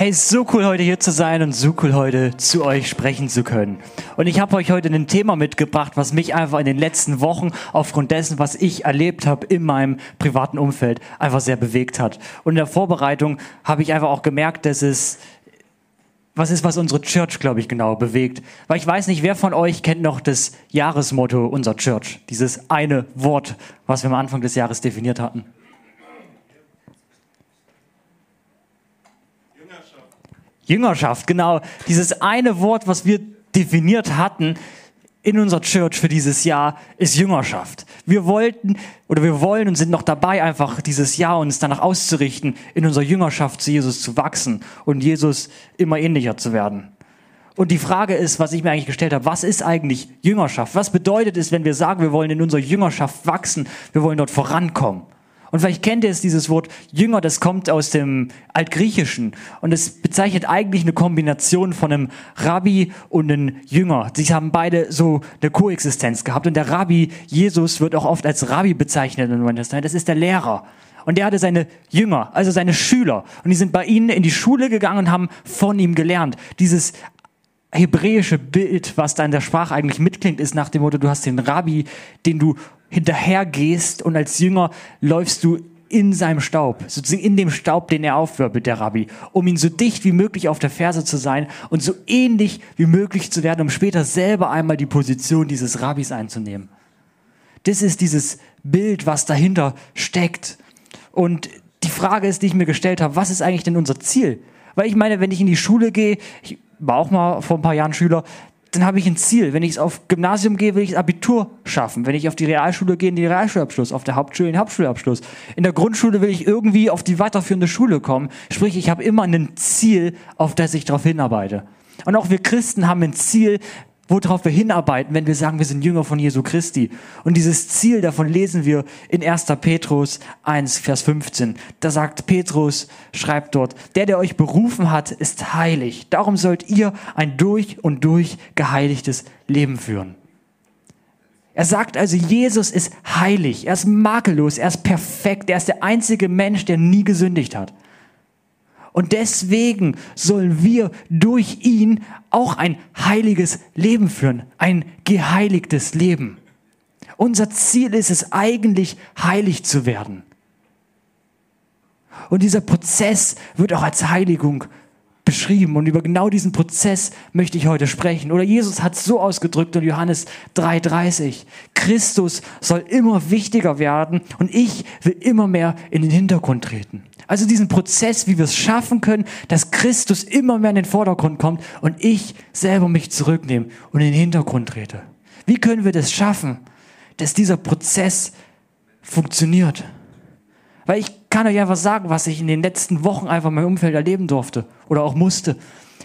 Hey, so cool heute hier zu sein und so cool heute zu euch sprechen zu können. Und ich habe euch heute ein Thema mitgebracht, was mich einfach in den letzten Wochen aufgrund dessen, was ich erlebt habe in meinem privaten Umfeld, einfach sehr bewegt hat. Und in der Vorbereitung habe ich einfach auch gemerkt, dass es was ist, was unsere Church, glaube ich, genau bewegt. Weil ich weiß nicht, wer von euch kennt noch das Jahresmotto unserer Church. Dieses eine Wort, was wir am Anfang des Jahres definiert hatten. Jüngerschaft, genau. Dieses eine Wort, was wir definiert hatten in unserer Church für dieses Jahr, ist Jüngerschaft. Wir wollten oder wir wollen und sind noch dabei, einfach dieses Jahr uns danach auszurichten, in unserer Jüngerschaft zu Jesus zu wachsen und Jesus immer ähnlicher zu werden. Und die Frage ist, was ich mir eigentlich gestellt habe, was ist eigentlich Jüngerschaft? Was bedeutet es, wenn wir sagen, wir wollen in unserer Jüngerschaft wachsen, wir wollen dort vorankommen? Und vielleicht kennt ihr es, dieses Wort Jünger, das kommt aus dem Altgriechischen. Und es bezeichnet eigentlich eine Kombination von einem Rabbi und einem Jünger. Sie haben beide so eine Koexistenz gehabt. Und der Rabbi, Jesus, wird auch oft als Rabbi bezeichnet im Testament. Das ist der Lehrer. Und der hatte seine Jünger, also seine Schüler. Und die sind bei ihnen in die Schule gegangen und haben von ihm gelernt. Dieses hebräische Bild, was da in der Sprache eigentlich mitklingt, ist nach dem Motto, du hast den Rabbi, den du hinterhergehst und als Jünger läufst du in seinem Staub, sozusagen in dem Staub, den er aufwirbelt, der Rabbi, um ihn so dicht wie möglich auf der Ferse zu sein und so ähnlich wie möglich zu werden, um später selber einmal die Position dieses Rabbis einzunehmen. Das ist dieses Bild, was dahinter steckt. Und die Frage ist, die ich mir gestellt habe, was ist eigentlich denn unser Ziel? Weil ich meine, wenn ich in die Schule gehe, ich war auch mal vor ein paar Jahren Schüler, dann habe ich ein Ziel. Wenn ich auf Gymnasium gehe, will ich das Abitur schaffen. Wenn ich auf die Realschule gehe, den Realschulabschluss. Auf der Hauptschule, den Hauptschulabschluss. In der Grundschule will ich irgendwie auf die weiterführende Schule kommen. Sprich, ich habe immer ein Ziel, auf das ich darauf hinarbeite. Und auch wir Christen haben ein Ziel, worauf wir hinarbeiten, wenn wir sagen, wir sind Jünger von Jesu Christi. Und dieses Ziel, davon lesen wir in 1. Petrus 1, Vers 15. Da sagt Petrus, schreibt dort, der, der euch berufen hat, ist heilig. Darum sollt ihr ein durch und durch geheiligtes Leben führen. Er sagt also, Jesus ist heilig, er ist makellos, er ist perfekt, er ist der einzige Mensch, der nie gesündigt hat. Und deswegen sollen wir durch ihn auch ein heiliges Leben führen, ein geheiligtes Leben. Unser Ziel ist es eigentlich, heilig zu werden. Und dieser Prozess wird auch als Heiligung beschrieben. Und über genau diesen Prozess möchte ich heute sprechen. Oder Jesus hat es so ausgedrückt in Johannes 3:30. Christus soll immer wichtiger werden und ich will immer mehr in den Hintergrund treten. Also diesen Prozess, wie wir es schaffen können, dass Christus immer mehr in den Vordergrund kommt und ich selber mich zurücknehme und in den Hintergrund trete. Wie können wir das schaffen, dass dieser Prozess funktioniert? Weil ich kann euch einfach sagen, was ich in den letzten Wochen einfach in meinem Umfeld erleben durfte oder auch musste.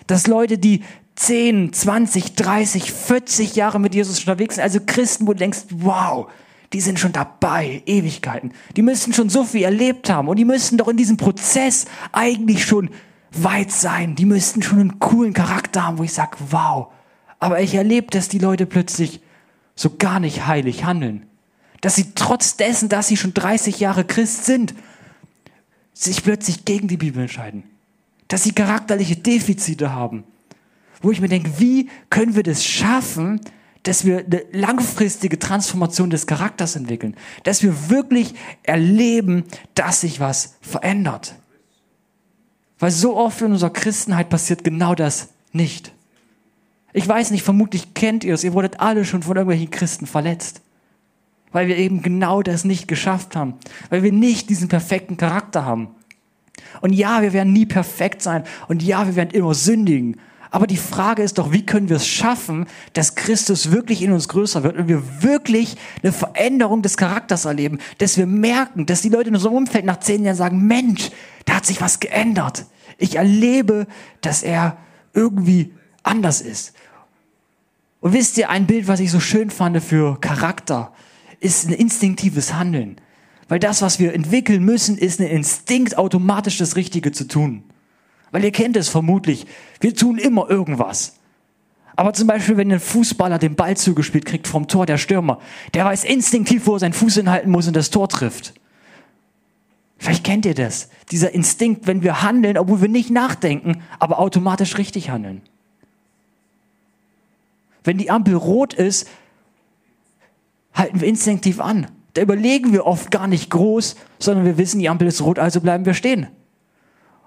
Dass Leute, die 10, 20, 30, 40 Jahre mit Jesus unterwegs sind, also Christen, wo du denkst, wow, die sind schon dabei, Ewigkeiten. Die müssen schon so viel erlebt haben und die müssen doch in diesem Prozess eigentlich schon weit sein. Die müssten schon einen coolen Charakter haben, wo ich sage, wow. Aber ich erlebe, dass die Leute plötzlich so gar nicht heilig handeln. Dass sie trotz dessen, dass sie schon 30 Jahre Christ sind, sich plötzlich gegen die Bibel entscheiden. Dass sie charakterliche Defizite haben. Wo ich mir denke, wie können wir das schaffen, dass wir eine langfristige Transformation des Charakters entwickeln, dass wir wirklich erleben, dass sich was verändert. Weil so oft in unserer Christenheit passiert genau das nicht. Ich weiß nicht, vermutlich kennt ihr es, ihr wurdet alle schon von irgendwelchen Christen verletzt. Weil wir eben genau das nicht geschafft haben. Weil wir nicht diesen perfekten Charakter haben. Und ja, wir werden nie perfekt sein. Und ja, wir werden immer sündigen. Aber die Frage ist doch, wie können wir es schaffen, dass Christus wirklich in uns größer wird und wir wirklich eine Veränderung des Charakters erleben, dass wir merken, dass die Leute in unserem Umfeld nach zehn Jahren sagen, Mensch, da hat sich was geändert. Ich erlebe, dass er irgendwie anders ist. Und wisst ihr, ein Bild, was ich so schön fand für Charakter, ist ein instinktives Handeln. Weil das, was wir entwickeln müssen, ist ein Instinkt, automatisch das Richtige zu tun. Weil ihr kennt es vermutlich. Wir tun immer irgendwas. Aber zum Beispiel, wenn ein Fußballer den Ball zugespielt kriegt vom Tor der Stürmer, der weiß instinktiv, wo er seinen Fuß hinhalten muss und das Tor trifft. Vielleicht kennt ihr das. Dieser Instinkt, wenn wir handeln, obwohl wir nicht nachdenken, aber automatisch richtig handeln. Wenn die Ampel rot ist, halten wir instinktiv an. Da überlegen wir oft gar nicht groß, sondern wir wissen, die Ampel ist rot, also bleiben wir stehen.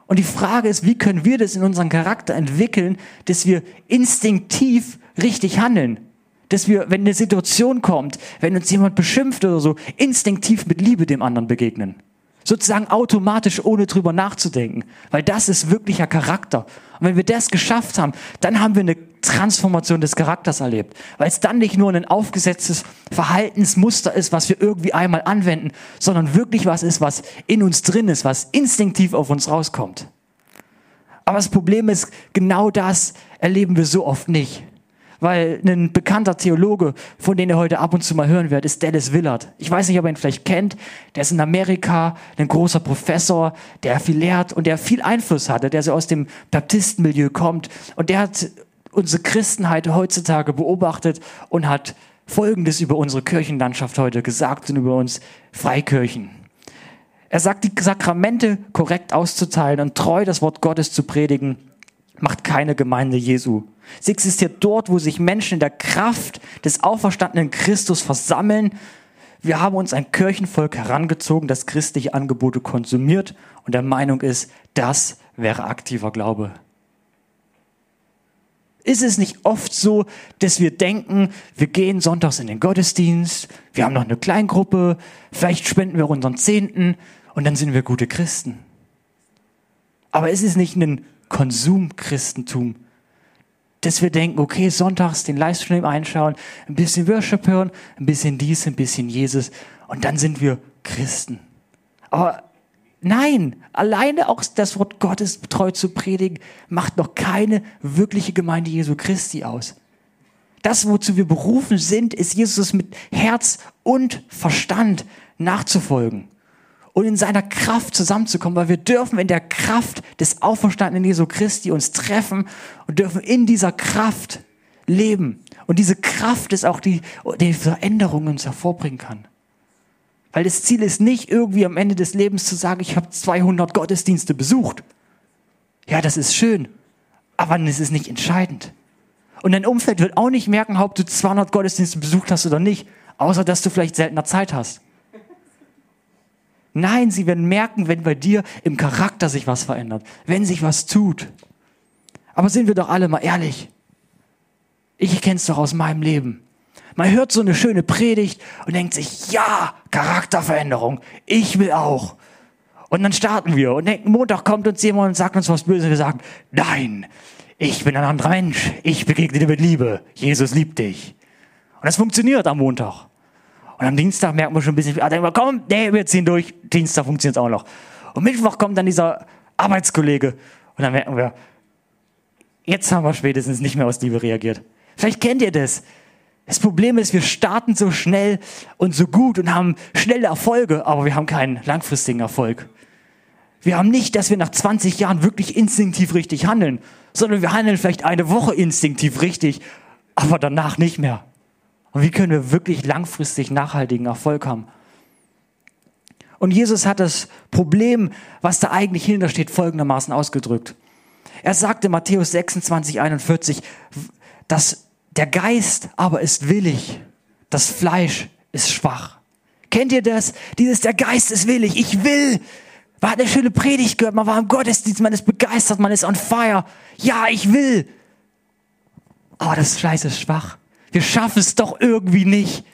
Und die Frage ist, wie können wir das in unserem Charakter entwickeln, dass wir instinktiv richtig handeln? Dass wir, wenn eine Situation kommt, wenn uns jemand beschimpft oder so, instinktiv mit Liebe dem anderen begegnen. Sozusagen automatisch, ohne drüber nachzudenken. Weil das ist wirklicher Charakter. Und wenn wir das geschafft haben, dann haben wir eine Transformation des Charakters erlebt. Weil es dann nicht nur ein aufgesetztes Verhaltensmuster ist, was wir irgendwie einmal anwenden, sondern wirklich was ist, was in uns drin ist, was instinktiv auf uns rauskommt. Aber das Problem ist, genau das erleben wir so oft nicht. Weil ein bekannter Theologe, von dem ihr heute ab und zu mal hören werdet, ist Dallas Willard. Ich weiß nicht, ob ihr ihn vielleicht kennt. Der ist in Amerika ein großer Professor, der viel lehrt und der viel Einfluss hatte, der so aus dem Baptistenmilieu kommt. Und der hat unsere Christenheit heutzutage beobachtet und hat Folgendes über unsere Kirchenlandschaft heute gesagt und über uns Freikirchen. Er sagt, die Sakramente korrekt auszuteilen und treu das Wort Gottes zu predigen, macht keine Gemeinde Jesu. Sie existiert dort, wo sich Menschen in der Kraft des auferstandenen Christus versammeln. Wir haben uns ein Kirchenvolk herangezogen, das christliche Angebote konsumiert und der Meinung ist, das wäre aktiver Glaube. Ist es nicht oft so, dass wir denken, wir gehen sonntags in den Gottesdienst, wir haben noch eine Kleingruppe, vielleicht spenden wir unseren Zehnten und dann sind wir gute Christen. Aber ist es nicht ein Konsumchristentum, dass wir denken, okay, sonntags den Livestream einschauen, ein bisschen Worship hören, ein bisschen dies, ein bisschen Jesus und dann sind wir Christen. Aber nein, alleine auch das Wort Gottes treu zu predigen, macht noch keine wirkliche Gemeinde Jesu Christi aus. Das, wozu wir berufen sind, ist Jesus mit Herz und Verstand nachzufolgen und in seiner Kraft zusammenzukommen, weil wir dürfen in der Kraft des auferstandenen Jesu Christi uns treffen und dürfen in dieser Kraft leben. Und diese Kraft ist auch die, die Veränderung uns hervorbringen kann. Weil das Ziel ist nicht irgendwie am Ende des Lebens zu sagen, ich habe 200 Gottesdienste besucht. Ja, das ist schön, aber es ist nicht entscheidend. Und dein Umfeld wird auch nicht merken, ob du 200 Gottesdienste besucht hast oder nicht, außer dass du vielleicht seltener Zeit hast. Nein, sie werden merken, wenn bei dir im Charakter sich was verändert, wenn sich was tut. Aber sind wir doch alle mal ehrlich. Ich kenne es doch aus meinem Leben. Man hört so eine schöne Predigt und denkt sich, ja, Charakterveränderung, ich will auch. Und dann starten wir und denken, Montag kommt uns jemand und sagt uns was Böses. Wir sagen, nein, ich bin ein anderer Mensch, ich begegne dir mit Liebe, Jesus liebt dich. Und das funktioniert am Montag. Und am Dienstag merkt man schon ein bisschen, ah, wir, komm, nee, wir ziehen durch. Dienstag funktioniert es auch noch. Und Mittwoch kommt dann dieser Arbeitskollege und dann merken wir, jetzt haben wir spätestens nicht mehr aus Liebe reagiert. Vielleicht kennt ihr das. Das Problem ist, wir starten so schnell und so gut und haben schnelle Erfolge, aber wir haben keinen langfristigen Erfolg. Wir haben nicht, dass wir nach 20 Jahren wirklich instinktiv richtig handeln, sondern wir handeln vielleicht eine Woche instinktiv richtig, aber danach nicht mehr. Und wie können wir wirklich langfristig nachhaltigen Erfolg haben? Und Jesus hat das Problem, was da eigentlich hinter steht, folgendermaßen ausgedrückt. Er sagte Matthäus 26, 41, dass der Geist aber ist willig, das Fleisch ist schwach. Kennt ihr das? Dieses, der Geist ist willig, ich will. Man hat eine schöne Predigt gehört, man war im Gottesdienst, man ist begeistert, man ist on fire. Ja, ich will. Aber das Fleisch ist schwach. Wir schaffen es doch irgendwie nicht.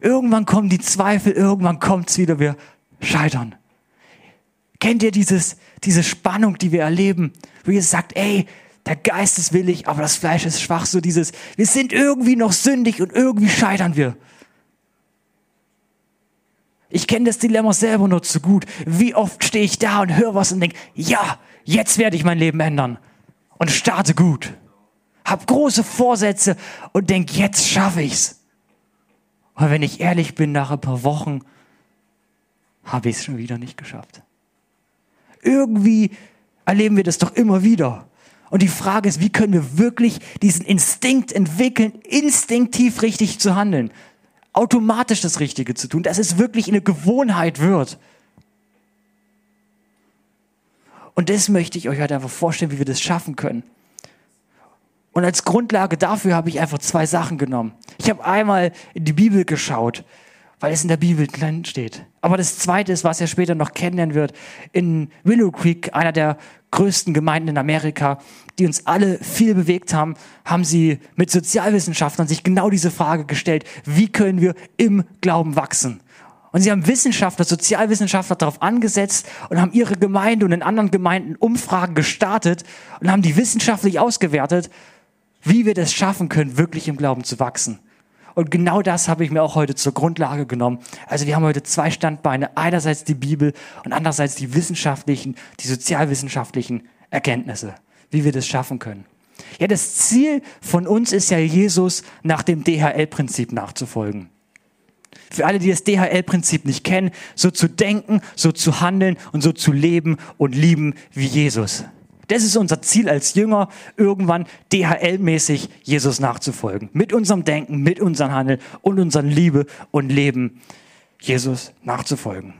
Irgendwann kommen die Zweifel, irgendwann kommt's wieder, wir scheitern. Kennt ihr dieses, diese Spannung, die wir erleben, wo ihr sagt, ey, der Geist ist willig, aber das Fleisch ist schwach, so dieses, wir sind irgendwie noch sündig und irgendwie scheitern wir. Ich kenne das Dilemma selber nur zu gut. Wie oft stehe ich da und höre was und denke, ja, jetzt werde ich mein Leben ändern und starte gut hab große Vorsätze und denk, jetzt schaffe ich's. Aber wenn ich ehrlich bin, nach ein paar Wochen habe ich es schon wieder nicht geschafft. Irgendwie erleben wir das doch immer wieder. Und die Frage ist, wie können wir wirklich diesen Instinkt entwickeln, instinktiv richtig zu handeln, automatisch das Richtige zu tun, dass es wirklich eine Gewohnheit wird. Und das möchte ich euch heute einfach vorstellen, wie wir das schaffen können. Und als Grundlage dafür habe ich einfach zwei Sachen genommen. Ich habe einmal in die Bibel geschaut, weil es in der Bibel drin steht. Aber das zweite ist, was er später noch kennenlernen wird, in Willow Creek, einer der größten Gemeinden in Amerika, die uns alle viel bewegt haben, haben sie mit Sozialwissenschaftlern sich genau diese Frage gestellt, wie können wir im Glauben wachsen? Und sie haben Wissenschaftler, Sozialwissenschaftler darauf angesetzt und haben ihre Gemeinde und in anderen Gemeinden Umfragen gestartet und haben die wissenschaftlich ausgewertet, wie wir das schaffen können, wirklich im Glauben zu wachsen. Und genau das habe ich mir auch heute zur Grundlage genommen. Also wir haben heute zwei Standbeine. Einerseits die Bibel und andererseits die wissenschaftlichen, die sozialwissenschaftlichen Erkenntnisse, wie wir das schaffen können. Ja, das Ziel von uns ist ja, Jesus nach dem DHL-Prinzip nachzufolgen. Für alle, die das DHL-Prinzip nicht kennen, so zu denken, so zu handeln und so zu leben und lieben wie Jesus. Das ist unser Ziel als Jünger, irgendwann DHL-mäßig Jesus nachzufolgen. Mit unserem Denken, mit unserem Handeln und unserem Liebe und Leben Jesus nachzufolgen.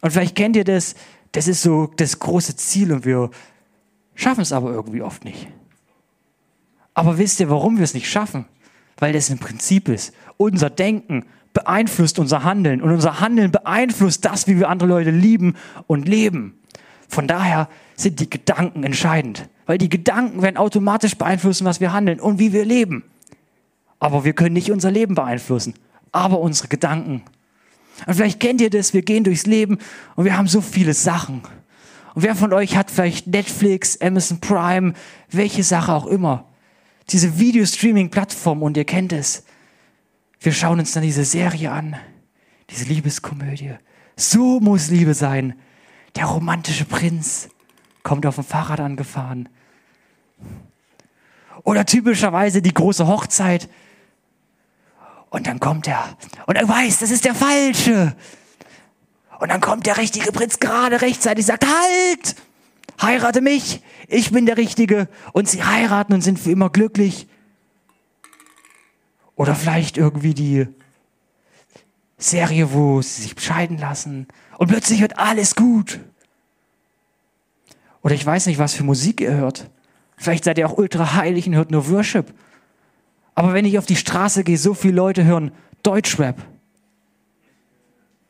Und vielleicht kennt ihr das, das ist so das große Ziel und wir schaffen es aber irgendwie oft nicht. Aber wisst ihr, warum wir es nicht schaffen? Weil das ein Prinzip ist. Unser Denken, beeinflusst unser Handeln und unser Handeln beeinflusst das, wie wir andere Leute lieben und leben. Von daher sind die Gedanken entscheidend, weil die Gedanken werden automatisch beeinflussen, was wir handeln und wie wir leben. Aber wir können nicht unser Leben beeinflussen, aber unsere Gedanken. Und vielleicht kennt ihr das, wir gehen durchs Leben und wir haben so viele Sachen. Und wer von euch hat vielleicht Netflix, Amazon Prime, welche Sache auch immer. Diese Videostreaming-Plattform und ihr kennt es. Wir schauen uns dann diese Serie an, diese Liebeskomödie. So muss Liebe sein. Der romantische Prinz kommt auf dem Fahrrad angefahren. Oder typischerweise die große Hochzeit. Und dann kommt er und er weiß, das ist der Falsche. Und dann kommt der richtige Prinz gerade rechtzeitig, sagt, halt, heirate mich, ich bin der Richtige. Und sie heiraten und sind für immer glücklich. Oder vielleicht irgendwie die Serie, wo sie sich scheiden lassen und plötzlich wird alles gut. Oder ich weiß nicht, was für Musik ihr hört. Vielleicht seid ihr auch ultra heilig und hört nur Worship. Aber wenn ich auf die Straße gehe, so viele Leute hören Deutschrap.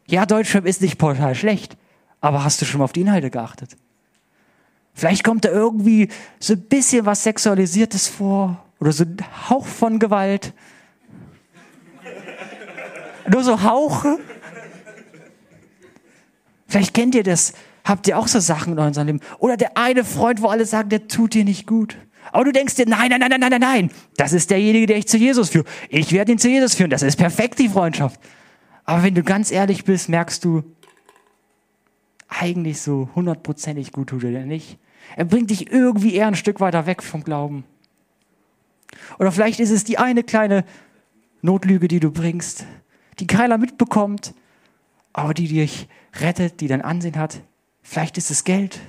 Ja, Deutschrap ist nicht total schlecht, aber hast du schon mal auf die Inhalte geachtet? Vielleicht kommt da irgendwie so ein bisschen was Sexualisiertes vor oder so ein Hauch von Gewalt. Nur so Hauche. Vielleicht kennt ihr das. Habt ihr auch so Sachen in eurem Leben? Oder der eine Freund, wo alle sagen, der tut dir nicht gut. Aber du denkst dir, nein, nein, nein, nein, nein, nein, das ist derjenige, der ich zu Jesus führe. Ich werde ihn zu Jesus führen. Das ist perfekt, die Freundschaft. Aber wenn du ganz ehrlich bist, merkst du, eigentlich so hundertprozentig gut tut er dir nicht. Er bringt dich irgendwie eher ein Stück weiter weg vom Glauben. Oder vielleicht ist es die eine kleine Notlüge, die du bringst die keiner mitbekommt, aber die dich rettet, die dein Ansehen hat. Vielleicht ist es Geld.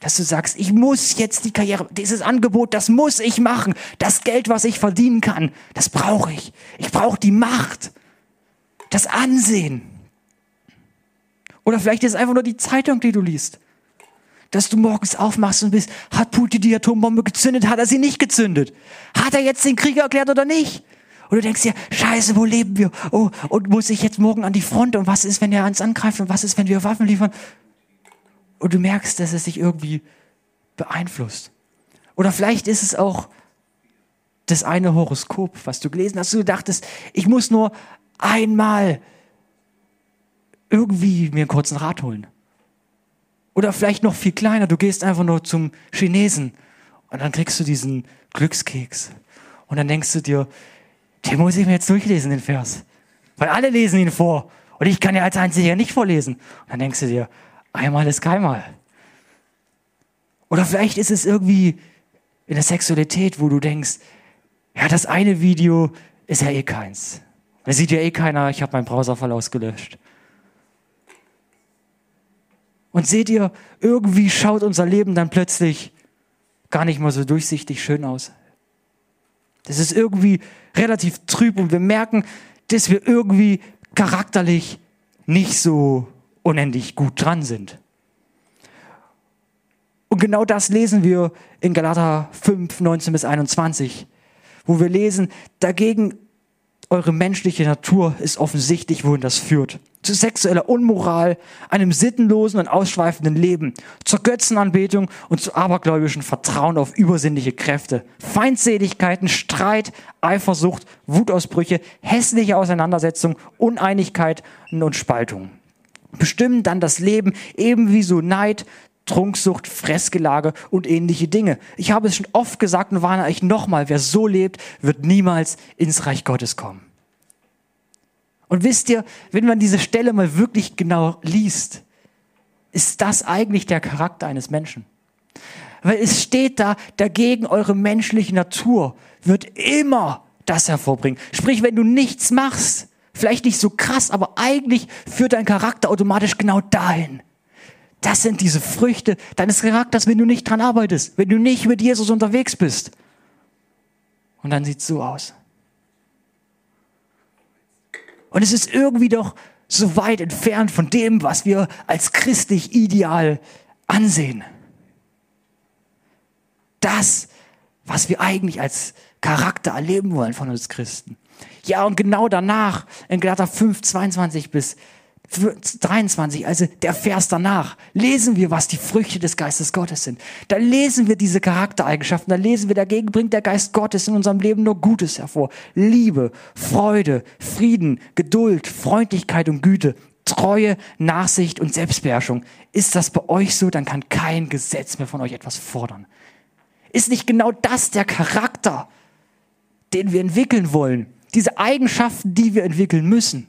Dass du sagst, ich muss jetzt die Karriere, dieses Angebot, das muss ich machen. Das Geld, was ich verdienen kann, das brauche ich. Ich brauche die Macht, das Ansehen. Oder vielleicht ist es einfach nur die Zeitung, die du liest. Dass du morgens aufmachst und bist, hat Putin die Atombombe gezündet, hat er sie nicht gezündet? Hat er jetzt den Krieg erklärt oder nicht? Und du denkst dir, scheiße, wo leben wir? Oh, und muss ich jetzt morgen an die Front? Und was ist, wenn er uns angreift? Und was ist, wenn wir Waffen liefern? Und du merkst, dass es sich irgendwie beeinflusst. Oder vielleicht ist es auch das eine Horoskop, was du gelesen hast. Du dachtest, ich muss nur einmal irgendwie mir einen kurzen Rat holen. Oder vielleicht noch viel kleiner, du gehst einfach nur zum Chinesen und dann kriegst du diesen Glückskeks. Und dann denkst du dir, den muss ich mir jetzt durchlesen, den Vers. Weil alle lesen ihn vor. Und ich kann ja als Einziger nicht vorlesen. Und dann denkst du dir, einmal ist keinmal. Oder vielleicht ist es irgendwie in der Sexualität, wo du denkst, ja, das eine Video ist ja eh keins. Da sieht ja eh keiner, ich habe meinen Browserfall ausgelöscht. Und seht ihr, irgendwie schaut unser Leben dann plötzlich gar nicht mal so durchsichtig schön aus. Das ist irgendwie relativ trüb und wir merken, dass wir irgendwie charakterlich nicht so unendlich gut dran sind. Und genau das lesen wir in Galater 5, 19 bis 21, wo wir lesen, dagegen eure menschliche Natur ist offensichtlich, wohin das führt. Zu sexueller Unmoral, einem sittenlosen und ausschweifenden Leben, zur Götzenanbetung und zu abergläubischen Vertrauen auf übersinnliche Kräfte, Feindseligkeiten, Streit, Eifersucht, Wutausbrüche, hässliche Auseinandersetzungen, Uneinigkeit und Spaltung. Bestimmen dann das Leben ebenso Neid, Trunksucht, Fressgelage und ähnliche Dinge. Ich habe es schon oft gesagt und warne euch nochmal, wer so lebt, wird niemals ins Reich Gottes kommen. Und wisst ihr, wenn man diese Stelle mal wirklich genau liest, ist das eigentlich der Charakter eines Menschen. Weil es steht da, dagegen eure menschliche Natur wird immer das hervorbringen. Sprich, wenn du nichts machst, vielleicht nicht so krass, aber eigentlich führt dein Charakter automatisch genau dahin. Das sind diese Früchte deines Charakters, wenn du nicht dran arbeitest, wenn du nicht mit Jesus unterwegs bist. Und dann sieht es so aus. Und es ist irgendwie doch so weit entfernt von dem, was wir als christlich ideal ansehen. Das, was wir eigentlich als Charakter erleben wollen von uns Christen. Ja, und genau danach, in Galater 5, 22 bis 23, also der Vers danach, lesen wir, was die Früchte des Geistes Gottes sind. Da lesen wir diese Charaktereigenschaften, da lesen wir, dagegen bringt der Geist Gottes in unserem Leben nur Gutes hervor. Liebe, Freude, Frieden, Geduld, Freundlichkeit und Güte, Treue, Nachsicht und Selbstbeherrschung. Ist das bei euch so, dann kann kein Gesetz mehr von euch etwas fordern. Ist nicht genau das der Charakter, den wir entwickeln wollen? Diese Eigenschaften, die wir entwickeln müssen.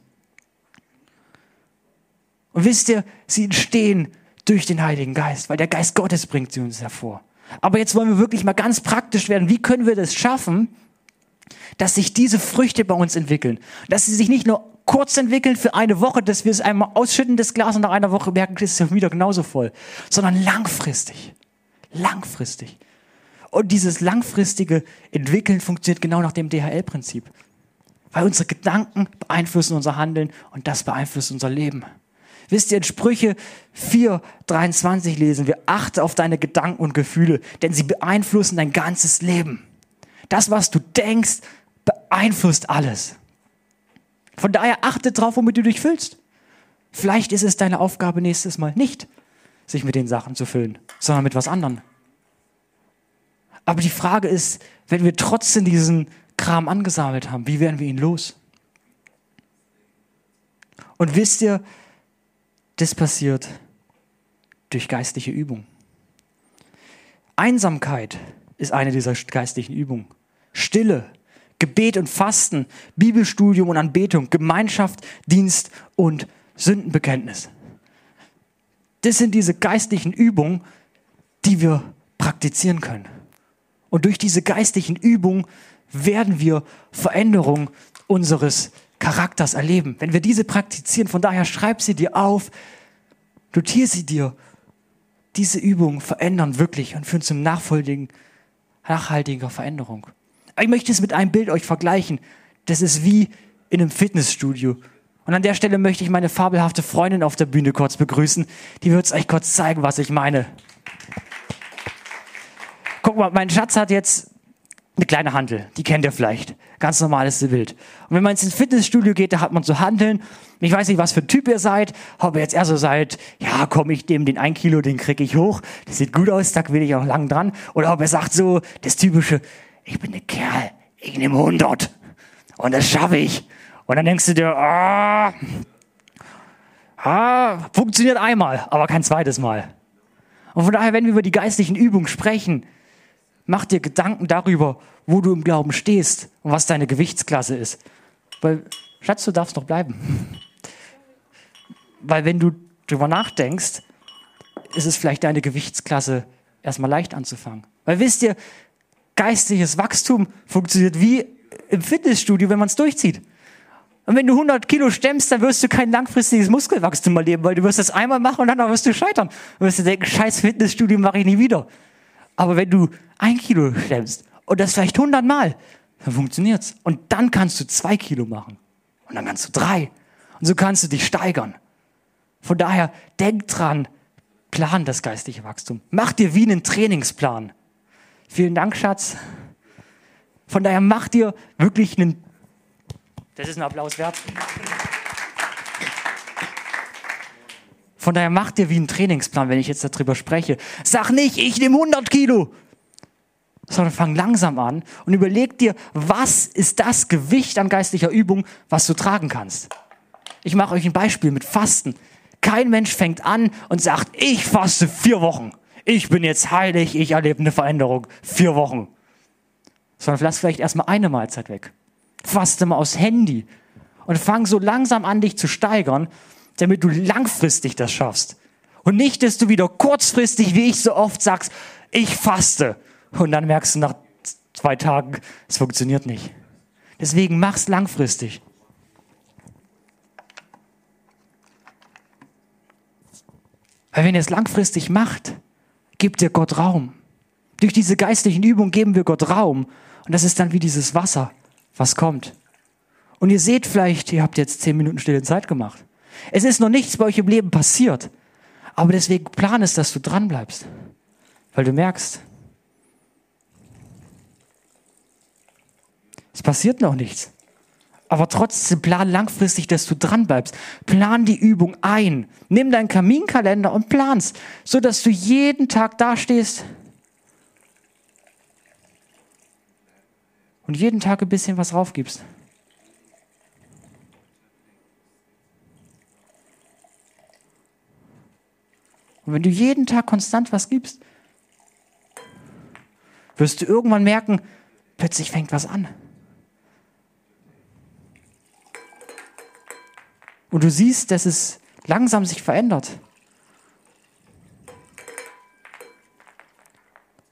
Und wisst ihr, sie entstehen durch den Heiligen Geist, weil der Geist Gottes bringt sie uns hervor. Aber jetzt wollen wir wirklich mal ganz praktisch werden. Wie können wir das schaffen, dass sich diese Früchte bei uns entwickeln? Dass sie sich nicht nur kurz entwickeln für eine Woche, dass wir es einmal ausschütten, das Glas, und nach einer Woche merken, es ist wieder genauso voll, sondern langfristig. Langfristig. Und dieses langfristige Entwickeln funktioniert genau nach dem DHL-Prinzip. Weil unsere Gedanken beeinflussen unser Handeln und das beeinflusst unser Leben. Wisst ihr, in Sprüche 4, 23 lesen wir, achte auf deine Gedanken und Gefühle, denn sie beeinflussen dein ganzes Leben. Das, was du denkst, beeinflusst alles. Von daher achte drauf, womit du dich füllst. Vielleicht ist es deine Aufgabe nächstes Mal nicht, sich mit den Sachen zu füllen, sondern mit was anderem. Aber die Frage ist, wenn wir trotzdem diesen Kram angesammelt haben, wie werden wir ihn los? Und wisst ihr, das passiert durch geistliche Übung. Einsamkeit ist eine dieser geistlichen Übungen. Stille, Gebet und Fasten, Bibelstudium und Anbetung, Gemeinschaft, Dienst und Sündenbekenntnis. Das sind diese geistlichen Übungen, die wir praktizieren können. Und durch diese geistlichen Übungen werden wir Veränderung unseres Charakters erleben. Wenn wir diese praktizieren, von daher schreib sie dir auf, notiere sie dir. Diese Übungen verändern wirklich und führen zum nachfolgigen, nachhaltiger Veränderung. Ich möchte es mit einem Bild euch vergleichen. Das ist wie in einem Fitnessstudio. Und an der Stelle möchte ich meine fabelhafte Freundin auf der Bühne kurz begrüßen. Die wird es euch kurz zeigen, was ich meine. Guck mal, mein Schatz hat jetzt eine kleine Handel, die kennt ihr vielleicht. Ganz normales Bild. Und wenn man ins Fitnessstudio geht, da hat man so Handeln. Ich weiß nicht, was für ein Typ ihr seid. Ob ihr jetzt eher so seid, ja, komm, ich dem den ein Kilo, den krieg ich hoch. Das sieht gut aus, da will ich auch lang dran. Oder ob ihr sagt so, das typische, ich bin der Kerl, ich nehme 100. Und das schaffe ich. Und dann denkst du dir, ah, ah, funktioniert einmal, aber kein zweites Mal. Und von daher, wenn wir über die geistlichen Übungen sprechen, mach dir Gedanken darüber, wo du im Glauben stehst und was deine Gewichtsklasse ist. Weil, Schatz, du darfst noch bleiben. Weil wenn du darüber nachdenkst, ist es vielleicht deine Gewichtsklasse erstmal leicht anzufangen. Weil wisst ihr, geistliches Wachstum funktioniert wie im Fitnessstudio, wenn man es durchzieht. Und wenn du 100 Kilo stemmst, dann wirst du kein langfristiges Muskelwachstum erleben, weil du wirst das einmal machen und dann wirst du scheitern. Du wirst dir denken, scheiß Fitnessstudio mache ich nie wieder. Aber wenn du ein Kilo stemmst und das vielleicht 100 Mal, dann funktioniert's. Und dann kannst du zwei Kilo machen. Und dann kannst du drei. Und so kannst du dich steigern. Von daher, denk dran, Plan das geistliche Wachstum. Mach dir wie einen Trainingsplan. Vielen Dank, Schatz. Von daher mach dir wirklich einen. Das ist ein Applaus wert. Von daher mach dir wie einen Trainingsplan, wenn ich jetzt darüber spreche. Sag nicht, ich nehme 100 Kilo, sondern fang langsam an und überleg dir, was ist das Gewicht an geistlicher Übung, was du tragen kannst. Ich mache euch ein Beispiel mit Fasten. Kein Mensch fängt an und sagt, ich faste vier Wochen. Ich bin jetzt heilig, ich erlebe eine Veränderung. Vier Wochen. Sondern lass vielleicht erstmal eine Mahlzeit weg. Faste mal aufs Handy und fang so langsam an, dich zu steigern, damit du langfristig das schaffst. Und nicht, dass du wieder kurzfristig, wie ich so oft sagst, ich faste. Und dann merkst du nach zwei Tagen, es funktioniert nicht. Deswegen mach's langfristig. Weil wenn ihr es langfristig macht, gibt ihr Gott Raum. Durch diese geistlichen Übungen geben wir Gott Raum. Und das ist dann wie dieses Wasser, was kommt. Und ihr seht vielleicht, ihr habt jetzt zehn Minuten stille Zeit gemacht. Es ist noch nichts bei euch im Leben passiert. Aber deswegen plan es, dass du dran bleibst. Weil du merkst, es passiert noch nichts. Aber trotzdem plan langfristig, dass du dran bleibst. Plan die Übung ein. Nimm deinen Kaminkalender und plan's, so dass du jeden Tag dastehst und jeden Tag ein bisschen was raufgibst. Und wenn du jeden Tag konstant was gibst, wirst du irgendwann merken, plötzlich fängt was an. Und du siehst, dass es langsam sich verändert.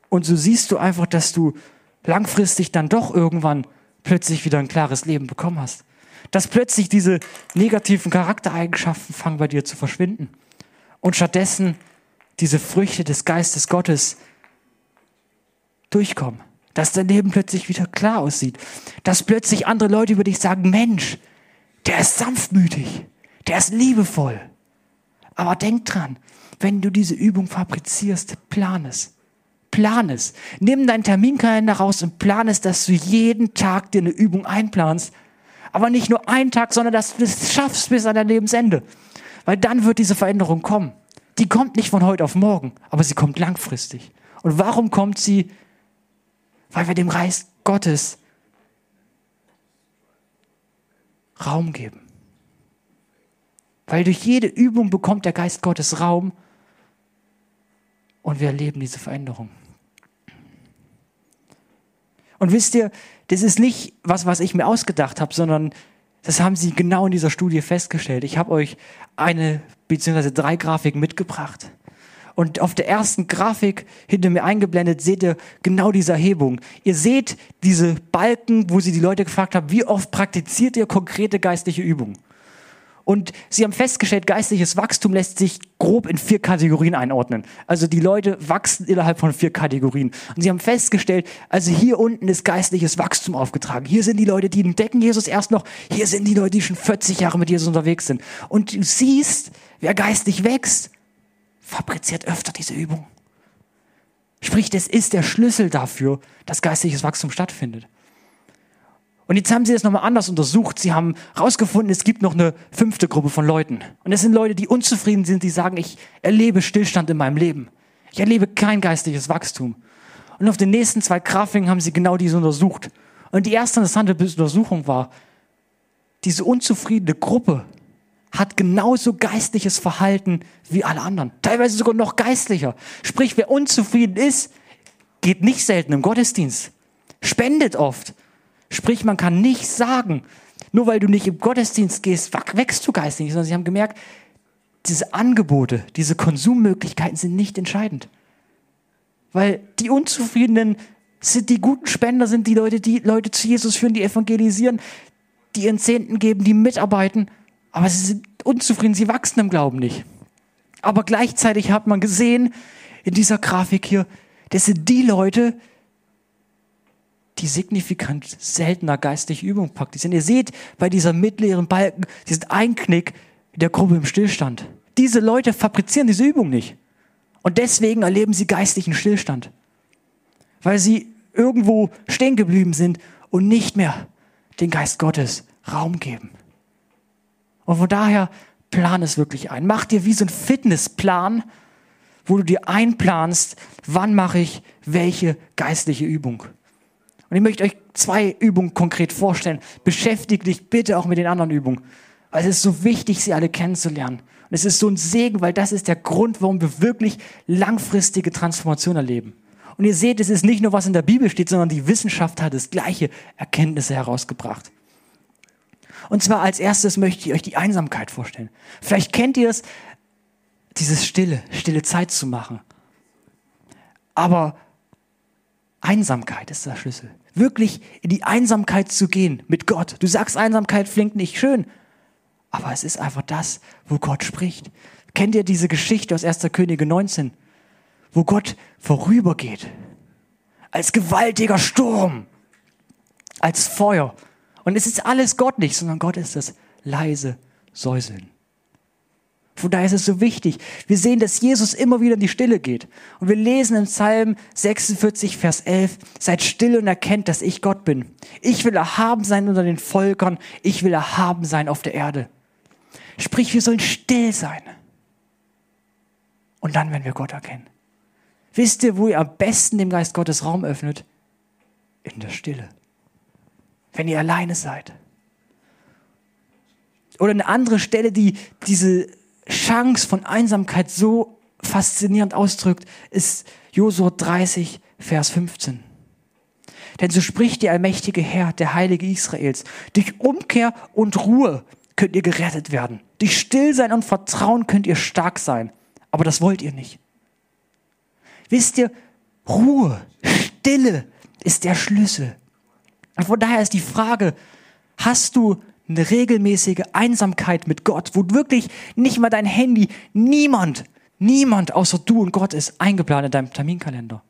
Und so siehst du einfach, dass du langfristig dann doch irgendwann plötzlich wieder ein klares Leben bekommen hast. Dass plötzlich diese negativen Charaktereigenschaften fangen bei dir zu verschwinden. Und stattdessen diese Früchte des Geistes Gottes durchkommen. Dass dein Leben plötzlich wieder klar aussieht. Dass plötzlich andere Leute über dich sagen, Mensch, der ist sanftmütig, der ist liebevoll. Aber denk dran, wenn du diese Übung fabrizierst, plan es. Plan es. Nimm deinen Terminkalender raus und plan es, dass du jeden Tag dir eine Übung einplanst. Aber nicht nur einen Tag, sondern dass du es schaffst bis an dein Lebensende. Weil dann wird diese Veränderung kommen. Die kommt nicht von heute auf morgen, aber sie kommt langfristig. Und warum kommt sie? Weil wir dem Reich Gottes Raum geben. Weil durch jede Übung bekommt der Geist Gottes Raum und wir erleben diese Veränderung. Und wisst ihr, das ist nicht was, was ich mir ausgedacht habe, sondern das haben sie genau in dieser Studie festgestellt. Ich habe euch eine bzw. drei Grafiken mitgebracht. Und auf der ersten Grafik hinter mir eingeblendet seht ihr genau diese Erhebung. Ihr seht diese Balken, wo sie die Leute gefragt haben, wie oft praktiziert ihr konkrete geistliche Übungen? Und sie haben festgestellt, geistliches Wachstum lässt sich grob in vier Kategorien einordnen. Also die Leute wachsen innerhalb von vier Kategorien. Und sie haben festgestellt, also hier unten ist geistliches Wachstum aufgetragen. Hier sind die Leute, die entdecken Jesus erst noch. Hier sind die Leute, die schon 40 Jahre mit Jesus unterwegs sind. Und du siehst, wer geistlich wächst, fabriziert öfter diese Übung. Sprich, das ist der Schlüssel dafür, dass geistliches Wachstum stattfindet. Und jetzt haben sie das nochmal anders untersucht. Sie haben herausgefunden, es gibt noch eine fünfte Gruppe von Leuten. Und das sind Leute, die unzufrieden sind, die sagen, ich erlebe Stillstand in meinem Leben. Ich erlebe kein geistliches Wachstum. Und auf den nächsten zwei Grafiken haben sie genau diese untersucht. Und die erste interessante Untersuchung war, diese unzufriedene Gruppe hat genauso geistliches Verhalten wie alle anderen. Teilweise sogar noch geistlicher. Sprich, wer unzufrieden ist, geht nicht selten im Gottesdienst. Spendet oft. Sprich, man kann nicht sagen, nur weil du nicht im Gottesdienst gehst, wächst du geistlich, sondern sie haben gemerkt, diese Angebote, diese Konsummöglichkeiten sind nicht entscheidend. Weil die Unzufriedenen sind die guten Spender, sind die Leute, die Leute zu Jesus führen, die evangelisieren, die ihren Zehnten geben, die mitarbeiten aber sie sind unzufrieden, sie wachsen im Glauben nicht. Aber gleichzeitig hat man gesehen in dieser Grafik hier, das sind die Leute, die signifikant seltener geistliche Übung praktizieren. Ihr seht bei dieser mittleren Balken diesen Einknick in der Gruppe im Stillstand. Diese Leute fabrizieren diese Übung nicht. Und deswegen erleben sie geistlichen Stillstand, weil sie irgendwo stehen geblieben sind und nicht mehr den Geist Gottes Raum geben. Und von daher plan es wirklich ein. Mach dir wie so ein Fitnessplan, wo du dir einplanst, wann mache ich welche geistliche Übung. Und ich möchte euch zwei Übungen konkret vorstellen. Beschäftigt dich bitte auch mit den anderen Übungen. Weil es ist so wichtig, sie alle kennenzulernen. Und es ist so ein Segen, weil das ist der Grund, warum wir wirklich langfristige Transformation erleben. Und ihr seht, es ist nicht nur, was in der Bibel steht, sondern die Wissenschaft hat das gleiche Erkenntnisse herausgebracht. Und zwar als erstes möchte ich euch die Einsamkeit vorstellen. Vielleicht kennt ihr es, dieses Stille, stille Zeit zu machen. Aber Einsamkeit ist der Schlüssel. Wirklich in die Einsamkeit zu gehen mit Gott. Du sagst, Einsamkeit klingt nicht schön, aber es ist einfach das, wo Gott spricht. Kennt ihr diese Geschichte aus 1. Könige 19, wo Gott vorübergeht? Als gewaltiger Sturm, als Feuer. Und es ist alles Gott nicht, sondern Gott ist das leise Säuseln. Von daher ist es so wichtig. Wir sehen, dass Jesus immer wieder in die Stille geht. Und wir lesen im Psalm 46, Vers 11, seid still und erkennt, dass ich Gott bin. Ich will erhaben sein unter den Völkern. Ich will erhaben sein auf der Erde. Sprich, wir sollen still sein. Und dann werden wir Gott erkennen. Wisst ihr, wo ihr am besten dem Geist Gottes Raum öffnet? In der Stille. Wenn ihr alleine seid. Oder eine andere Stelle, die diese Chance von Einsamkeit so faszinierend ausdrückt, ist Josua 30, Vers 15. Denn so spricht der allmächtige Herr, der Heilige Israels, durch Umkehr und Ruhe könnt ihr gerettet werden. Durch Stillsein und Vertrauen könnt ihr stark sein. Aber das wollt ihr nicht. Wisst ihr, Ruhe, Stille ist der Schlüssel. Und von daher ist die Frage, hast du eine regelmäßige Einsamkeit mit Gott, wo wirklich nicht mal dein Handy, niemand, niemand außer du und Gott ist eingeplant in deinem Terminkalender.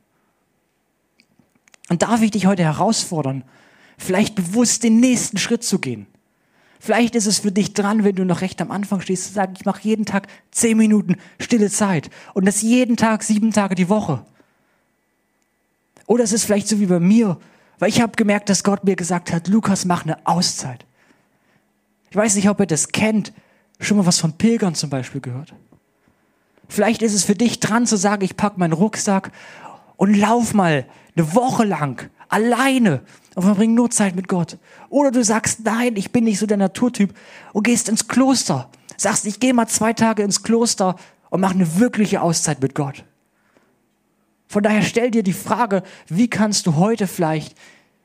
Und darf ich dich heute herausfordern, vielleicht bewusst den nächsten Schritt zu gehen. Vielleicht ist es für dich dran, wenn du noch recht am Anfang stehst, zu sagen, ich mache jeden Tag zehn Minuten stille Zeit und das jeden Tag, sieben Tage die Woche. Oder es ist vielleicht so wie bei mir, weil ich habe gemerkt, dass Gott mir gesagt hat, Lukas, mach eine Auszeit. Ich weiß nicht, ob ihr das kennt. Schon mal was von Pilgern zum Beispiel gehört. Vielleicht ist es für dich dran zu sagen, ich pack meinen Rucksack und lauf mal eine Woche lang alleine und verbring nur Zeit mit Gott. Oder du sagst, nein, ich bin nicht so der Naturtyp und gehst ins Kloster. Sagst, ich gehe mal zwei Tage ins Kloster und mach eine wirkliche Auszeit mit Gott. Von daher stell dir die Frage, wie kannst du heute vielleicht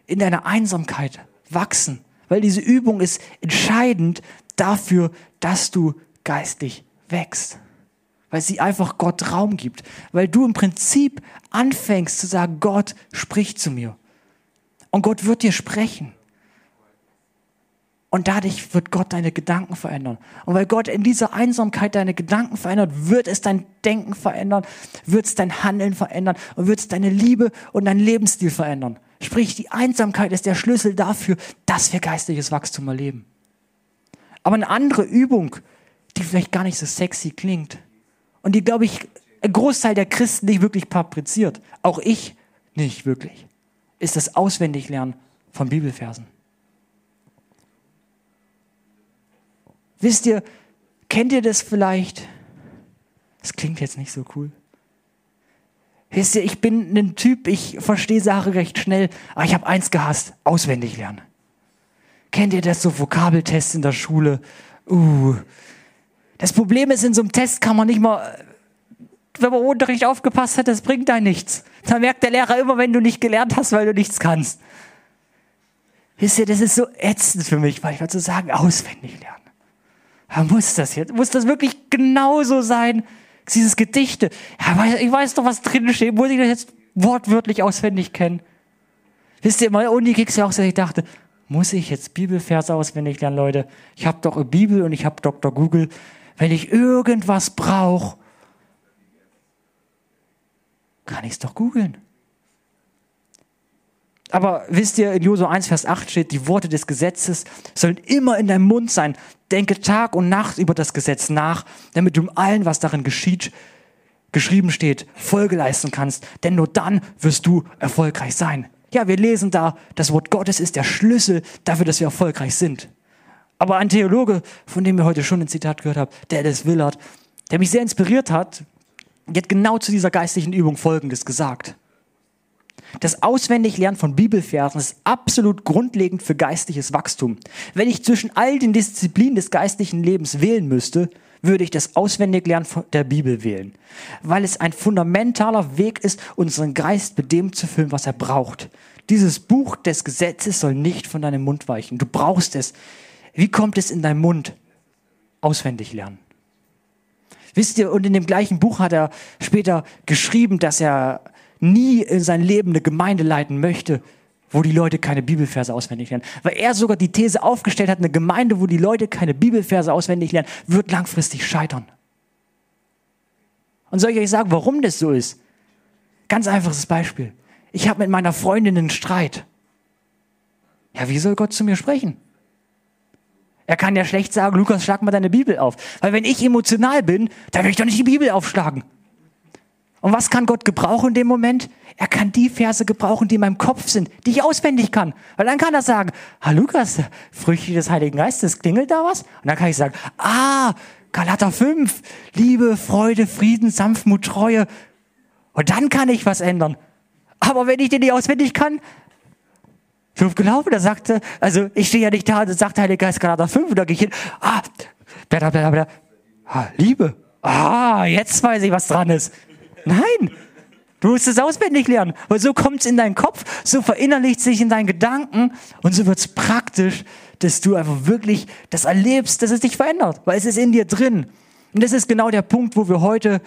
in deiner Einsamkeit wachsen? Weil diese Übung ist entscheidend dafür, dass du geistlich wächst. Weil sie einfach Gott Raum gibt. Weil du im Prinzip anfängst zu sagen, Gott spricht zu mir. Und Gott wird dir sprechen. Und dadurch wird Gott deine Gedanken verändern. Und weil Gott in dieser Einsamkeit deine Gedanken verändert, wird es dein Denken verändern, wird es dein Handeln verändern und wird es deine Liebe und dein Lebensstil verändern. Sprich, die Einsamkeit ist der Schlüssel dafür, dass wir geistliches Wachstum erleben. Aber eine andere Übung, die vielleicht gar nicht so sexy klingt und die, glaube ich, ein Großteil der Christen nicht wirklich fabriziert, auch ich nicht wirklich, ist das Auswendiglernen von Bibelversen. Wisst ihr, kennt ihr das vielleicht? Das klingt jetzt nicht so cool. Wisst ihr, ich bin ein Typ, ich verstehe Sachen recht schnell, aber ich habe eins gehasst, auswendig lernen. Kennt ihr das so Vokabeltests in der Schule? Uh. Das Problem ist, in so einem Test kann man nicht mal, wenn man Unterricht aufgepasst hat, das bringt da nichts. Da merkt der Lehrer immer, wenn du nicht gelernt hast, weil du nichts kannst. Wisst ihr, das ist so ätzend für mich, weil ich wollte so sagen, auswendig lernen. Aber muss das jetzt, muss das wirklich genauso sein? Dieses Gedichte. Ja, ich weiß doch, was drin steht. Muss ich das jetzt wortwörtlich auswendig kennen? Wisst ihr, meine Uni ging ja auch so, ich dachte, muss ich jetzt Bibelverse auswendig lernen, Leute? Ich habe doch eine Bibel und ich habe Dr. Google. Wenn ich irgendwas brauche, kann ich es doch googeln. Aber wisst ihr, in Josua 1, Vers 8 steht, die Worte des Gesetzes sollen immer in deinem Mund sein. Denke Tag und Nacht über das Gesetz nach, damit du allen, was darin geschieht, geschrieben steht, Folge leisten kannst, denn nur dann wirst du erfolgreich sein. Ja, wir lesen da, das Wort Gottes ist der Schlüssel dafür, dass wir erfolgreich sind. Aber ein Theologe, von dem wir heute schon ein Zitat gehört haben, Dallas Willard, der mich sehr inspiriert hat, der hat genau zu dieser geistlichen Übung Folgendes gesagt. Das Auswendiglernen von Bibelversen ist absolut grundlegend für geistliches Wachstum. Wenn ich zwischen all den Disziplinen des geistlichen Lebens wählen müsste, würde ich das Auswendiglernen der Bibel wählen, weil es ein fundamentaler Weg ist, unseren Geist mit dem zu füllen, was er braucht. Dieses Buch des Gesetzes soll nicht von deinem Mund weichen. Du brauchst es. Wie kommt es in deinen Mund? Auswendig lernen. Wisst ihr, und in dem gleichen Buch hat er später geschrieben, dass er nie in sein Leben eine Gemeinde leiten möchte, wo die Leute keine Bibelverse auswendig lernen. Weil er sogar die These aufgestellt hat, eine Gemeinde, wo die Leute keine Bibelverse auswendig lernen, wird langfristig scheitern. Und soll ich euch sagen, warum das so ist? Ganz einfaches Beispiel. Ich habe mit meiner Freundin einen Streit. Ja, wie soll Gott zu mir sprechen? Er kann ja schlecht sagen, Lukas, schlag mal deine Bibel auf. Weil wenn ich emotional bin, dann will ich doch nicht die Bibel aufschlagen. Und was kann Gott gebrauchen in dem Moment? Er kann die Verse gebrauchen, die in meinem Kopf sind, die ich auswendig kann. Weil dann kann er sagen, ah Lukas, Früchte des Heiligen Geistes, klingelt da was? Und dann kann ich sagen, ah, Galater 5, Liebe, Freude, Frieden, Sanftmut, Treue. Und dann kann ich was ändern. Aber wenn ich den nicht auswendig kann, habe gelaufen, da sagte, also ich stehe ja nicht da, da sagt Heilige Geist Galater 5, und da gehe ich hin, ah, bla, bla, bla, ah, Liebe. Ah, jetzt weiß ich, was dran ist. Nein, du musst es auswendig lernen, weil so kommt es in deinen Kopf, so verinnerlicht sich in deinen Gedanken und so wird es praktisch, dass du einfach wirklich das erlebst, dass es dich verändert, weil es ist in dir drin. Und das ist genau der Punkt, wo wir heute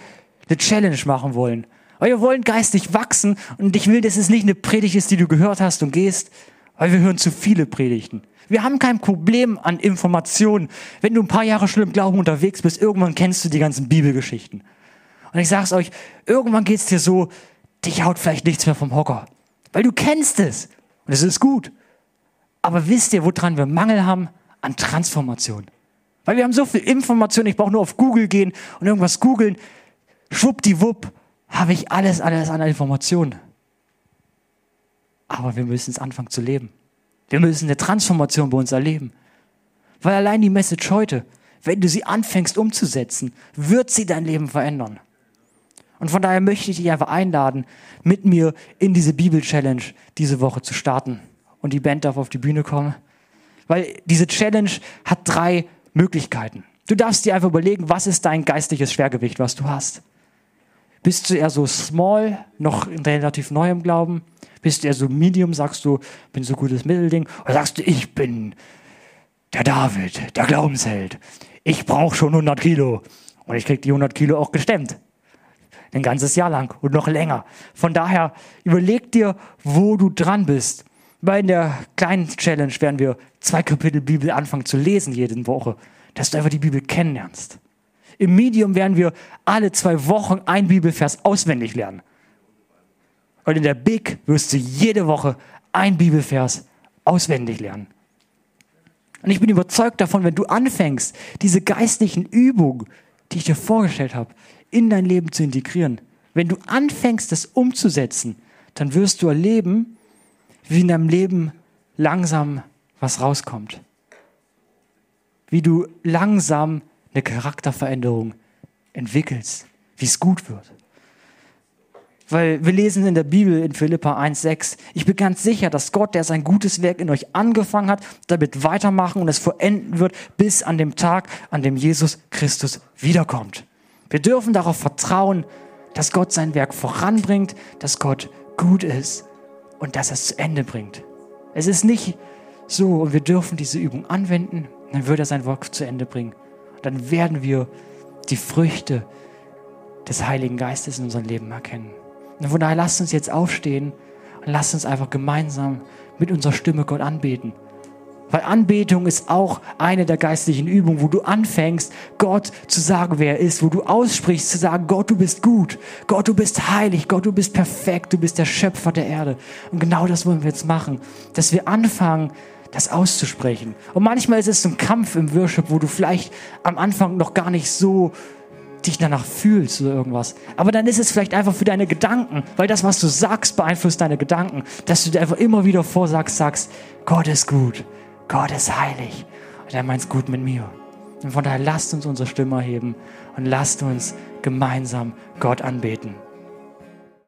eine Challenge machen wollen. Weil wir wollen geistig wachsen und ich will, dass es nicht eine Predigt ist, die du gehört hast und gehst, weil wir hören zu viele Predigten. Wir haben kein Problem an Informationen. Wenn du ein paar Jahre schon im Glauben unterwegs bist, irgendwann kennst du die ganzen Bibelgeschichten. Und ich sag's euch, irgendwann geht's dir so, dich haut vielleicht nichts mehr vom Hocker. Weil du kennst es. Und es ist gut. Aber wisst ihr, woran wir Mangel haben? An Transformation. Weil wir haben so viel Information, ich brauche nur auf Google gehen und irgendwas googeln. Schwuppdiwupp habe ich alles, alles an Informationen. Aber wir müssen es anfangen zu leben. Wir müssen eine Transformation bei uns erleben. Weil allein die Message heute, wenn du sie anfängst umzusetzen, wird sie dein Leben verändern. Und von daher möchte ich dich einfach einladen, mit mir in diese Bibel-Challenge diese Woche zu starten. Und die Band darf auf die Bühne kommen. Weil diese Challenge hat drei Möglichkeiten. Du darfst dir einfach überlegen, was ist dein geistliches Schwergewicht, was du hast. Bist du eher so small, noch relativ neu im Glauben? Bist du eher so medium, sagst du, bin so gutes Mittelding? Oder sagst du, ich bin der David, der Glaubensheld. Ich brauche schon 100 Kilo. Und ich krieg die 100 Kilo auch gestemmt. Ein ganzes Jahr lang und noch länger. Von daher überleg dir, wo du dran bist. In der kleinen Challenge werden wir zwei Kapitel Bibel anfangen zu lesen jede Woche, dass du einfach die Bibel kennenlernst. Im Medium werden wir alle zwei Wochen ein Bibelvers auswendig lernen. Und in der Big wirst du jede Woche ein Bibelvers auswendig lernen. Und ich bin überzeugt davon, wenn du anfängst, diese geistlichen Übungen, die ich dir vorgestellt habe, in dein Leben zu integrieren. Wenn du anfängst, das umzusetzen, dann wirst du erleben, wie in deinem Leben langsam was rauskommt. Wie du langsam eine Charakterveränderung entwickelst, wie es gut wird. Weil wir lesen in der Bibel in Philippa 1,6, ich bin ganz sicher, dass Gott, der sein gutes Werk in euch angefangen hat, damit weitermachen und es vollenden wird bis an dem Tag, an dem Jesus Christus wiederkommt. Wir dürfen darauf vertrauen, dass Gott sein Werk voranbringt, dass Gott gut ist und dass er es zu Ende bringt. Es ist nicht so, und wir dürfen diese Übung anwenden, dann wird er sein Werk zu Ende bringen. Dann werden wir die Früchte des Heiligen Geistes in unserem Leben erkennen. Und von daher lasst uns jetzt aufstehen und lasst uns einfach gemeinsam mit unserer Stimme Gott anbeten. Weil Anbetung ist auch eine der geistlichen Übungen, wo du anfängst, Gott zu sagen, wer er ist, wo du aussprichst, zu sagen, Gott, du bist gut, Gott, du bist heilig, Gott, du bist perfekt, du bist der Schöpfer der Erde. Und genau das wollen wir jetzt machen, dass wir anfangen, das auszusprechen. Und manchmal ist es ein Kampf im Worship, wo du vielleicht am Anfang noch gar nicht so dich danach fühlst oder irgendwas. Aber dann ist es vielleicht einfach für deine Gedanken, weil das, was du sagst, beeinflusst deine Gedanken, dass du dir einfach immer wieder vorsagst, sagst, Gott ist gut, Gott ist heilig und er meint es gut mit mir. Und von daher lasst uns unsere Stimme heben und lasst uns gemeinsam Gott anbeten.